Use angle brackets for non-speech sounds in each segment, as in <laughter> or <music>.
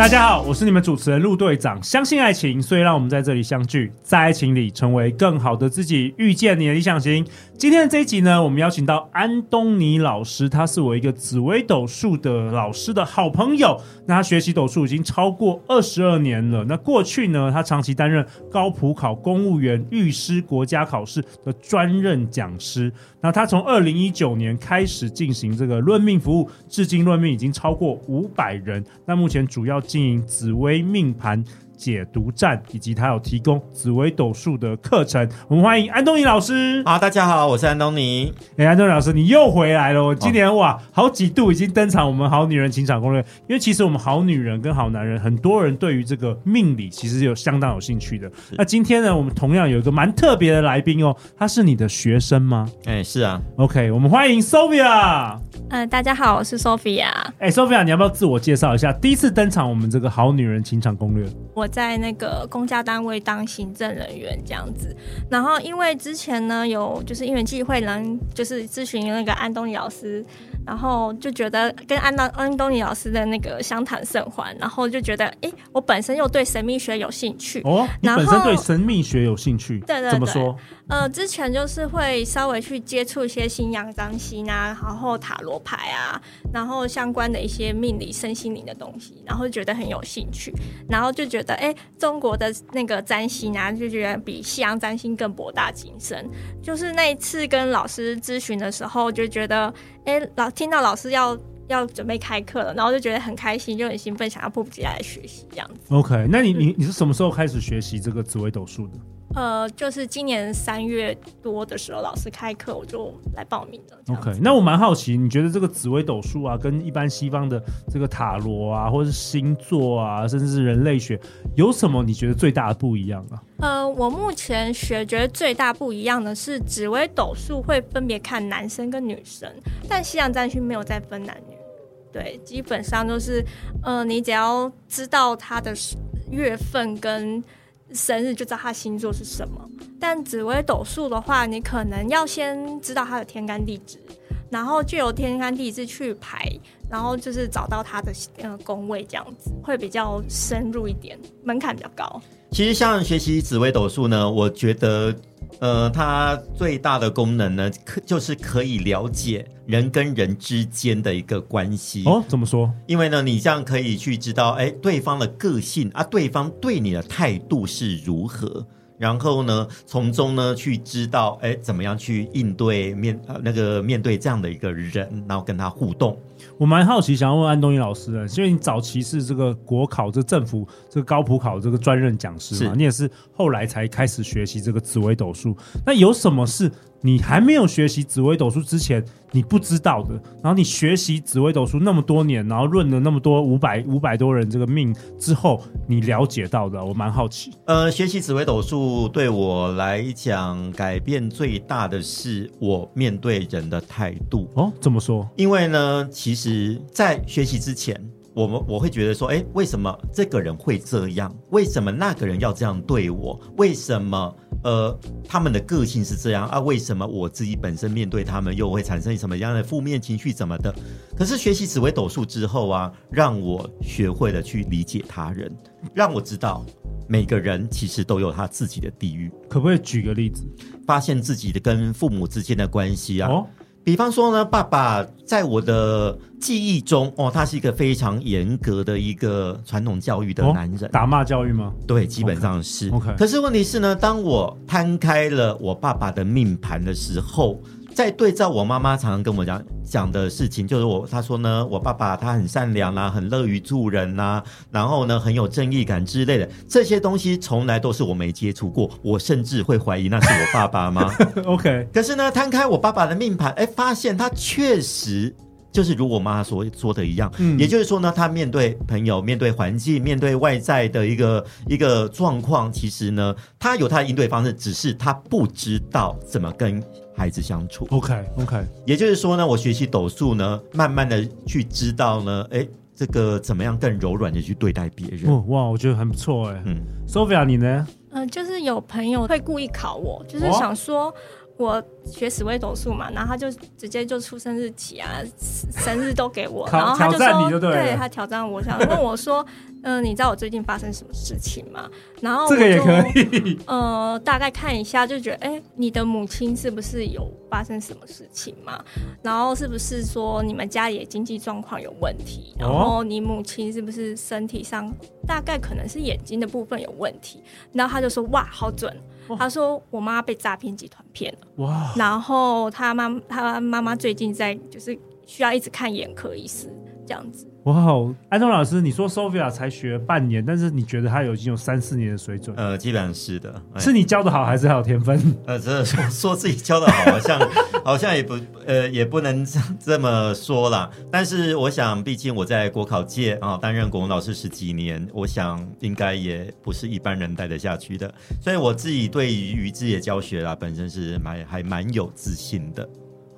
大家好，我是你们主持人陆队长。相信爱情，所以让我们在这里相聚，在爱情里成为更好的自己，遇见你的理想型。今天的这一集呢，我们邀请到安东尼老师，他是我一个紫微斗数的老师的好朋友。那他学习斗数已经超过二十二年了。那过去呢，他长期担任高普考公务员、律师、国家考试的专任讲师。那他从二零一九年开始进行这个论命服务，至今论命已经超过五百人。那目前主要经营紫微命盘解读站，以及他有提供紫微斗数的课程。我们欢迎安东尼老师。好，大家好，我是安东尼。哎，安东尼老师，你又回来了。我今年、哦、哇，好几度已经登场。我们好女人情场攻略，因为其实我们好女人跟好男人，很多人对于这个命理其实有相当有兴趣的。那今天呢，我们同样有一个蛮特别的来宾哦，他是你的学生吗？哎，是啊。OK，我们欢迎 Sophia。嗯、呃，大家好，我是 Sophia。哎，Sophia，你要不要自我介绍一下？第一次登场我们这个好女人情场攻略。我在那个公家单位当行政人员这样子，然后因为之前呢有就是因为机会能就是咨询那个安东尼老师，然后就觉得跟安东安东尼老师的那个相谈甚欢，然后就觉得哎，我本身又对神秘学有兴趣。哦，你本身对神秘学有兴趣，对对对，怎么说？呃，之前就是会稍微去接触一些新阳占星啊，然后塔罗牌啊，然后相关的一些命理、身心灵的东西，然后就觉得很有兴趣，然后就觉得哎，中国的那个占星啊，就觉得比西洋占星更博大精深。就是那一次跟老师咨询的时候，就觉得哎，老听到老师要要准备开课了，然后就觉得很开心，就很兴奋，想要迫不及待来学习这样子。OK，那你你你是什么时候开始学习这个紫微斗数的？呃，就是今年三月多的时候，老师开课，我就来报名了。OK，那我蛮好奇，你觉得这个紫微斗数啊，跟一般西方的这个塔罗啊，或者是星座啊，甚至是人类学，有什么你觉得最大的不一样啊？呃，我目前学觉得最大不一样的是，紫微斗数会分别看男生跟女生，但西洋占星没有再分男女。对，基本上就是，呃，你只要知道他的月份跟。生日就知道他星座是什么，但紫微斗数的话，你可能要先知道他的天干地支，然后就由天干地支去排，然后就是找到他的呃宫位，这样子会比较深入一点，门槛比较高。其实像学习紫微斗数呢，我觉得。呃，它最大的功能呢，可就是可以了解人跟人之间的一个关系哦。怎么说？因为呢，你这样可以去知道，哎，对方的个性啊，对方对你的态度是如何，然后呢，从中呢去知道，哎，怎么样去应对面呃那个面对这样的一个人，然后跟他互动。我蛮好奇，想要问安东尼老师的，因为你早期是这个国考，这个政府这个高普考这个专任讲师嘛，你也是后来才开始学习这个紫微斗数。那有什么是你还没有学习紫微斗数之前你不知道的？然后你学习紫微斗数那么多年，然后论了那么多五百五百多人这个命之后，你了解到的，我蛮好奇。呃，学习紫微斗数对我来讲改变最大的是我面对人的态度。哦，怎么说？因为呢，其实。在学习之前，我们我会觉得说，哎，为什么这个人会这样？为什么那个人要这样对我？为什么呃他们的个性是这样啊？为什么我自己本身面对他们又会产生什么样的负面情绪？怎么的？可是学习紫微斗数之后啊，让我学会了去理解他人，让我知道每个人其实都有他自己的地狱。可不可以举个例子？发现自己的跟父母之间的关系啊？哦比方说呢，爸爸在我的记忆中，哦，他是一个非常严格的一个传统教育的男人，哦、打骂教育吗？对，基本上是。Okay. 可是问题是呢，当我摊开了我爸爸的命盘的时候。在对照我妈妈常常跟我讲讲的事情，就是我她说呢，我爸爸他很善良啊，很乐于助人啊，然后呢很有正义感之类的这些东西，从来都是我没接触过，我甚至会怀疑那是我爸爸吗？OK，<laughs> 可是呢，摊开我爸爸的命盘，哎，发现他确实就是如我妈所说的一样，嗯也就是说呢，他面对朋友、面对环境、面对外在的一个一个状况，其实呢，他有他的应对方式，只是他不知道怎么跟孩子相处。OK OK，也就是说呢，我学习抖数呢，慢慢的去知道呢，哎，这个怎么样更柔软的去对待别人。哦哇，我觉得很不错哎。嗯，Sophia，你呢？嗯、就是有朋友会故意考我，就是想说我学紫微斗数嘛，然后他就直接就出生日期啊、<laughs> 生日都给我，然后他就说，就对了他挑战我，想问我说，嗯、<laughs> 你知道我最近发生什么事情吗？然后这个也可以。呃，大概看一下就觉得，哎，你的母亲是不是有发生什么事情嘛？然后是不是说你们家里的经济状况有问题？然后你母亲是不是身体上大概可能是眼睛的部分有问题？然后他就说，哇，好准。他说我妈被诈骗集团骗了，哇，然后他妈他妈妈最近在就是需要一直看眼科医师这样子。哇，安东老师，你说 Sophia 才学半年，但是你觉得她有已经有三四年的水准？呃，基本上是的，哎是你教的好，还是她有天分？<laughs> 呃，真的说说自己教的好，好像 <laughs> 好像也不呃也不能这这么说啦。但是我想，毕竟我在国考界啊担任国文老师十几年，我想应该也不是一般人待得下去的。所以我自己对于自己的教学啦，本身是蛮还蛮有自信的。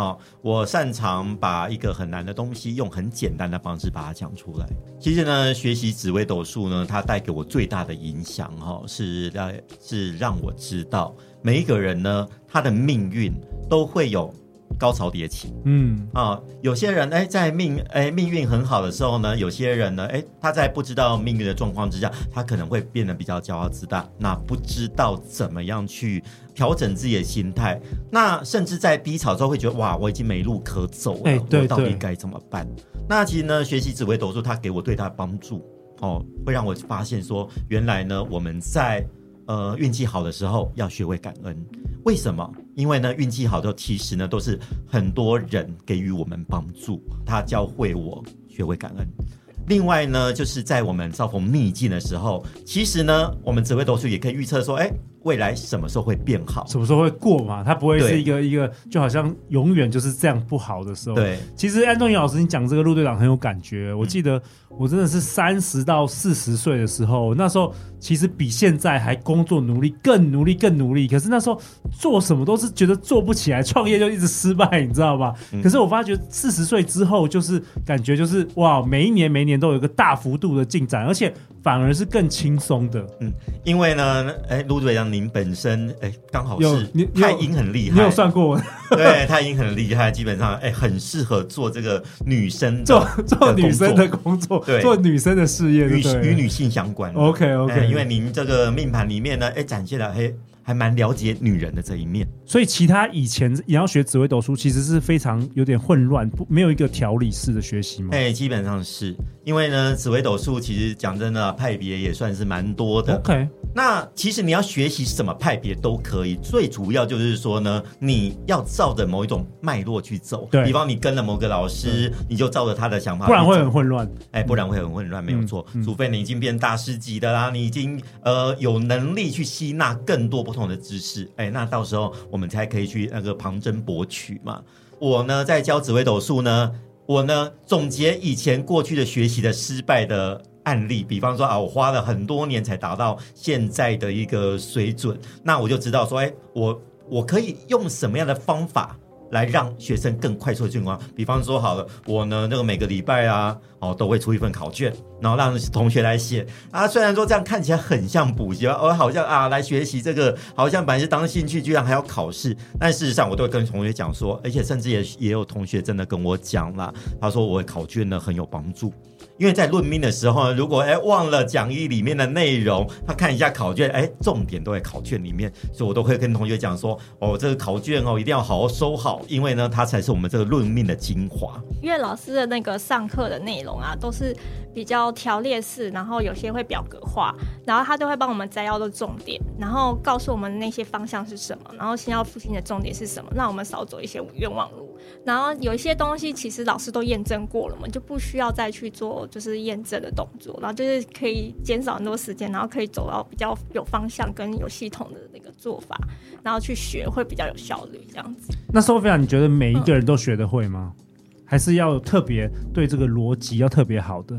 好，我擅长把一个很难的东西用很简单的方式把它讲出来。其实呢，学习紫微斗数呢，它带给我最大的影响哈，是让是让我知道每一个人呢，他的命运都会有高潮迭起。嗯，啊，有些人哎，在命哎命运很好的时候呢，有些人呢，哎，他在不知道命运的状况之下，他可能会变得比较骄傲自大，那不知道怎么样去调整自己的心态，那甚至在低潮之后会觉得哇，我已经没路可走了，我到底该怎么办？那其实呢，学习紫微斗数，它给我最大的帮助哦，会让我发现说，原来呢，我们在呃运气好的时候要学会感恩。为什么？因为呢，运气好的时候，其实呢都是很多人给予我们帮助，他教会我学会感恩。另外呢，就是在我们遭逢逆境的时候，其实呢，我们紫微斗数也可以预测说，哎，未来什么时候会变好？什么时候会过嘛？它不会是一个一个，就好像永远就是这样不好的时候。对，其实安东尼老师，你讲这个陆队长很有感觉。我记得我真的是三十到四十岁的时候，那时候其实比现在还工作努力，更努力，更努力。可是那时候做什么都是觉得做不起来，创业就一直失败，你知道吧？嗯可是我发觉四十岁之后，就是感觉就是哇，每一年每一年都有一个大幅度的进展，而且反而是更轻松的。嗯，因为呢，哎，陆队长您本身哎刚好是太阴很厉害，你有算过 <laughs> 对，太阴很厉害，基本上哎很适合做这个女生做做女生的工工作，对。做女生的事业，与与女性相关。OK OK，哎因为您这个命盘里面呢，哎展现了还还蛮了解女人的这一面。所以其他以前也要学紫微斗数，其实是非常有点混乱，不没有一个条理式的学习嘛？哎，基本上是因为呢，紫微斗数其实讲真的啊，派别也算是蛮多的。OK，那其实你要学习什么派别都可以，最主要就是说呢，你要照着某一种脉络去走。对比方你跟了某个老师，你就照着他的想法，不然会很。混乱。哎，不然会很混乱，没有错。嗯除非你已经变大师级的啦，你已经呃有能力去吸纳更多不同的知识，哎，那到时候我我们才可以去那个旁征博取嘛。我呢在教紫微斗数呢，我呢总结以前过去的学习的失败的案例，比方说啊，我花了很多年才达到现在的一个水准，那我就知道说，哎，我我可以用什么样的方法。来让学生更快速的进化。比方说，好了，我呢那个每个礼拜啊，哦都会出一份考卷，然后让同学来写啊。虽然说这样看起来很像补习，哦好像啊来学习这个，好像本来是当兴趣，居然还要考试。但事实上，我都会跟同学讲说，而且甚至也也有同学真的跟我讲啦，他说我的考卷呢很有帮助。因为在论命的时候，如果哎忘了讲义里面的内容，他看一下考卷，哎，重点都在考卷里面，所以我都会跟同学讲说，哦，这个考卷哦一定要好好收好，因为呢，它才是我们这个论命的精华。因为老师的那个上课的内容啊，都是比较条列式，然后有些会表格化，然后他都会帮我们摘要的重点，然后告诉我们那些方向是什么，然后先要复习的重点是什么，让我们少走一些冤枉路。然后有一些东西其实老师都验证过了嘛，就不需要再去做就是验证的动作，然后就是可以减少很多时间，然后可以走到比较有方向跟有系统的那个做法，然后去学会比较有效率这样子。那 Sophia，你觉得每一个人都学得会吗？还是要特别对这个逻辑要特别好的？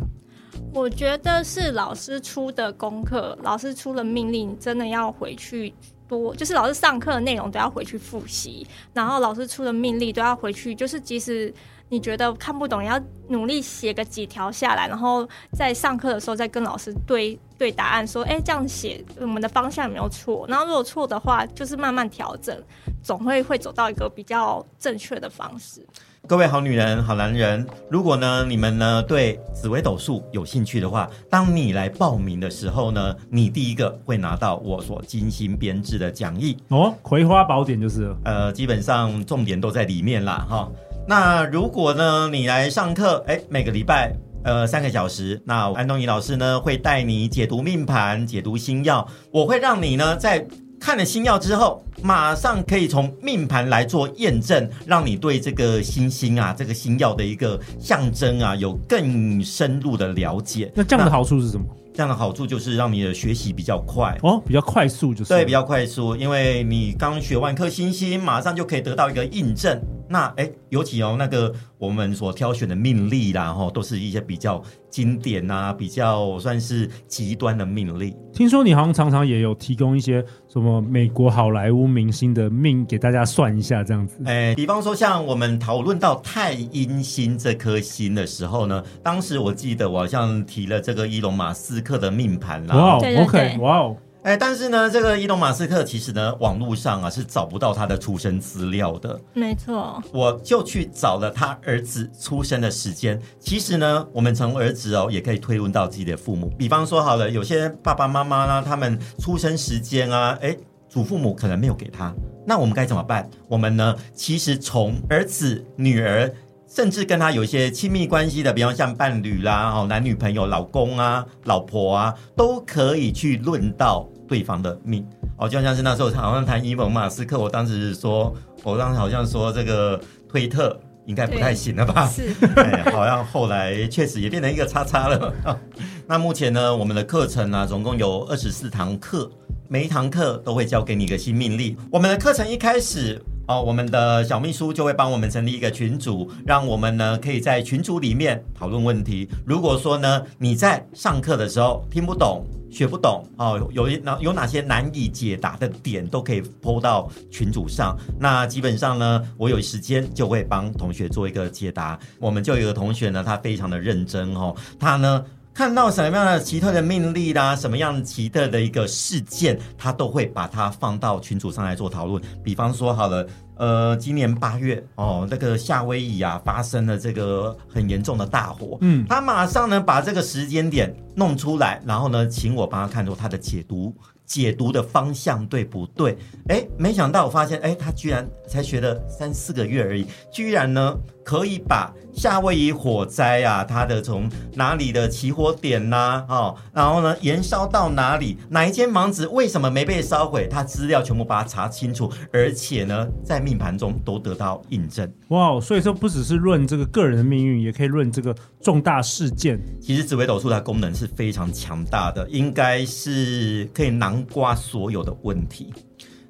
我觉得是老师出的功课，老师出了命令，真的要回去多，就是老师上课的内容都要回去复习，然后老师出的命令都要回去，就是即使你觉得看不懂，也要努力写个几条下来，然后在上课的时候再跟老师对对答案，说，哎，这样写我们的方向有没有错？然后如果错的话，就是慢慢调整，总会会走到一个比较正确的方式。各位好女人、好男人，如果呢你们呢对紫微斗数有兴趣的话，当你来报名的时候呢，你第一个会拿到我所精心编制的讲义哦，葵花宝典就是了，呃，基本上重点都在里面啦哈。那如果呢你来上课，哎，每个礼拜呃三个小时，那安东尼老师呢会带你解读命盘、解读星耀，我会让你呢在。看了星耀之后，马上可以从命盘来做验证，让你对这个星星啊，这个星耀的一个象征啊，有更深入的了解。那这样的好处是什么？这样的好处就是让你的学习比较快哦，比较快速就是。对，比较快速，因为你刚学完颗星星，马上就可以得到一个印证。那哎，尤其哦，那个我们所挑选的命例啦，哈，都是一些比较经典啊，比较算是极端的命例。听说你好像常常也有提供一些什么美国好莱坞明星的命给大家算一下，这样子。哎，比方说像我们讨论到太阴星这颗星的时候呢，当时我记得我好像提了这个伊隆马斯克的命盘啦。哇，OK，哇哦。哎，但是呢，这个伊隆马斯克其实呢，网络上啊是找不到他的出生资料的。没错，我就去找了他儿子出生的时间。其实呢，我们从儿子哦，也可以推论到自己的父母。比方说，好了，有些爸爸妈妈呢，他们出生时间啊，哎，祖父母可能没有给他，那我们该怎么办？我们呢，其实从儿子、女儿。甚至跟他有一些亲密关系的，比方像伴侣啦、哦男女朋友、老公啊、老婆啊，都可以去论到对方的命哦。就像是那时候好像谈伊隆马斯克，我当时说，我当时好像说这个推特应该不太行了吧？是，<laughs> 哎，好像后来确实也变成一个叉叉了。<laughs> 那目前呢，我们的课程呢、啊，总共有二十四堂课，每一堂课都会教给你一个新命令。我们的课程一开始。哦，我们的小秘书就会帮我们成立一个群组，让我们呢可以在群组里面讨论问题。如果说呢你在上课的时候听不懂、学不懂，哦，有哪有哪些难以解答的点，都可以 po 到群组上。那基本上呢，我有时间就会帮同学做一个解答。我们就有一个同学呢，他非常的认真哦，他呢。看到什么样的奇特的命令啦，什么样奇特的一个事件，他都会把它放到群组上来做讨论。比方说，好了，呃，今年八月哦，那个夏威夷啊发生了这个很严重的大火，嗯，他马上呢把这个时间点弄出来，然后呢请我帮他看出他的解读。解读的方向对不对？哎，没想到我发现，哎，他居然才学了三四个月而已，居然呢可以把夏威夷火灾啊，它的从哪里的起火点呐、啊，哦，然后呢延烧到哪里，哪一间房子为什么没被烧毁，它资料全部把它查清楚，而且呢在命盘中都得到印证。哇，所以说不只是论这个个人的命运，也可以论这个重大事件。其实紫微斗数它功能是非常强大的，应该是可以囊。括所有的问题。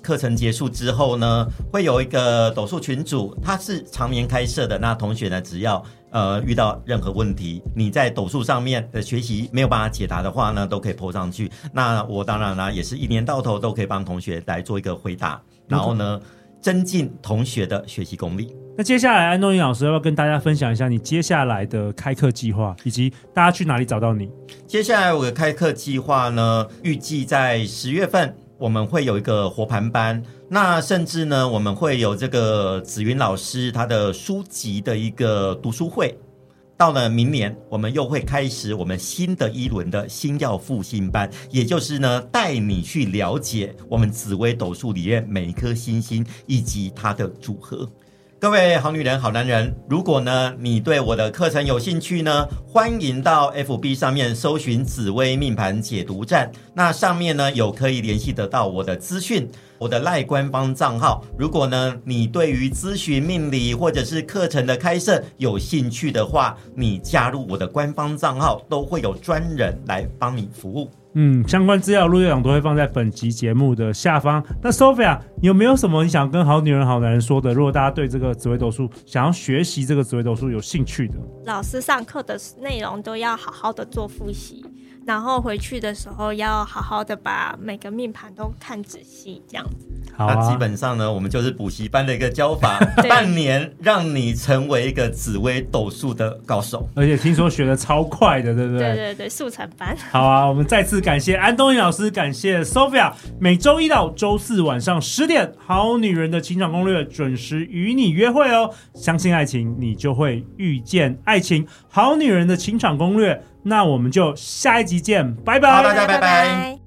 课程结束之后呢，会有一个斗数群组，它是常年开设的。那同学呢，只要呃遇到任何问题，你在斗数上面的学习没有办法解答的话呢，都可以 po 上去。那我当然呢，也是一年到头都可以帮同学来做一个回答，然后呢，增进同学的学习功力。那接下来，安东尼老师要不要跟大家分享一下你接下来的开课计划，以及大家去哪里找到你？接下来我的开课计划呢，预计在十月份我们会有一个活盘班，那甚至呢，我们会有这个紫云老师他的书籍的一个读书会。到了明年，我们又会开始我们新的一轮的星耀复兴班，也就是呢，带你去了解我们紫微斗数里面每一颗星星以及它的组合。各位好女人、好男人，如果呢你对我的课程有兴趣呢，欢迎到 FB 上面搜寻紫薇命盘解读站，那上面呢有可以联系得到我的资讯，我的赖官方账号。如果呢你对于咨询命理或者是课程的开设有兴趣的话，你加入我的官方账号，都会有专人来帮你服务。嗯，相关资料陆队长都会放在本集节目的下方。那 Sophia，有没有什么你想跟好女人、好男人说的？如果大家对这个紫微斗数想要学习这个紫微斗数有兴趣的，老师上课的内容都要好好的做复习。然后回去的时候要好好的把每个命盘都看仔细，这样子。好啊，那基本上呢，我们就是补习班的一个教法，<laughs> 半年让你成为一个紫微斗数的高手。而且听说学的超快的，对不对？对对对，速成班。好啊，我们再次感谢安东尼老师，感谢 Sophia。每周一到周四晚上十点，《好女人的情场攻略》准时与你约会哦。相信爱情，你就会遇见爱情。《好女人的情场攻略》。那我们就下一集见，拜拜，大家拜拜。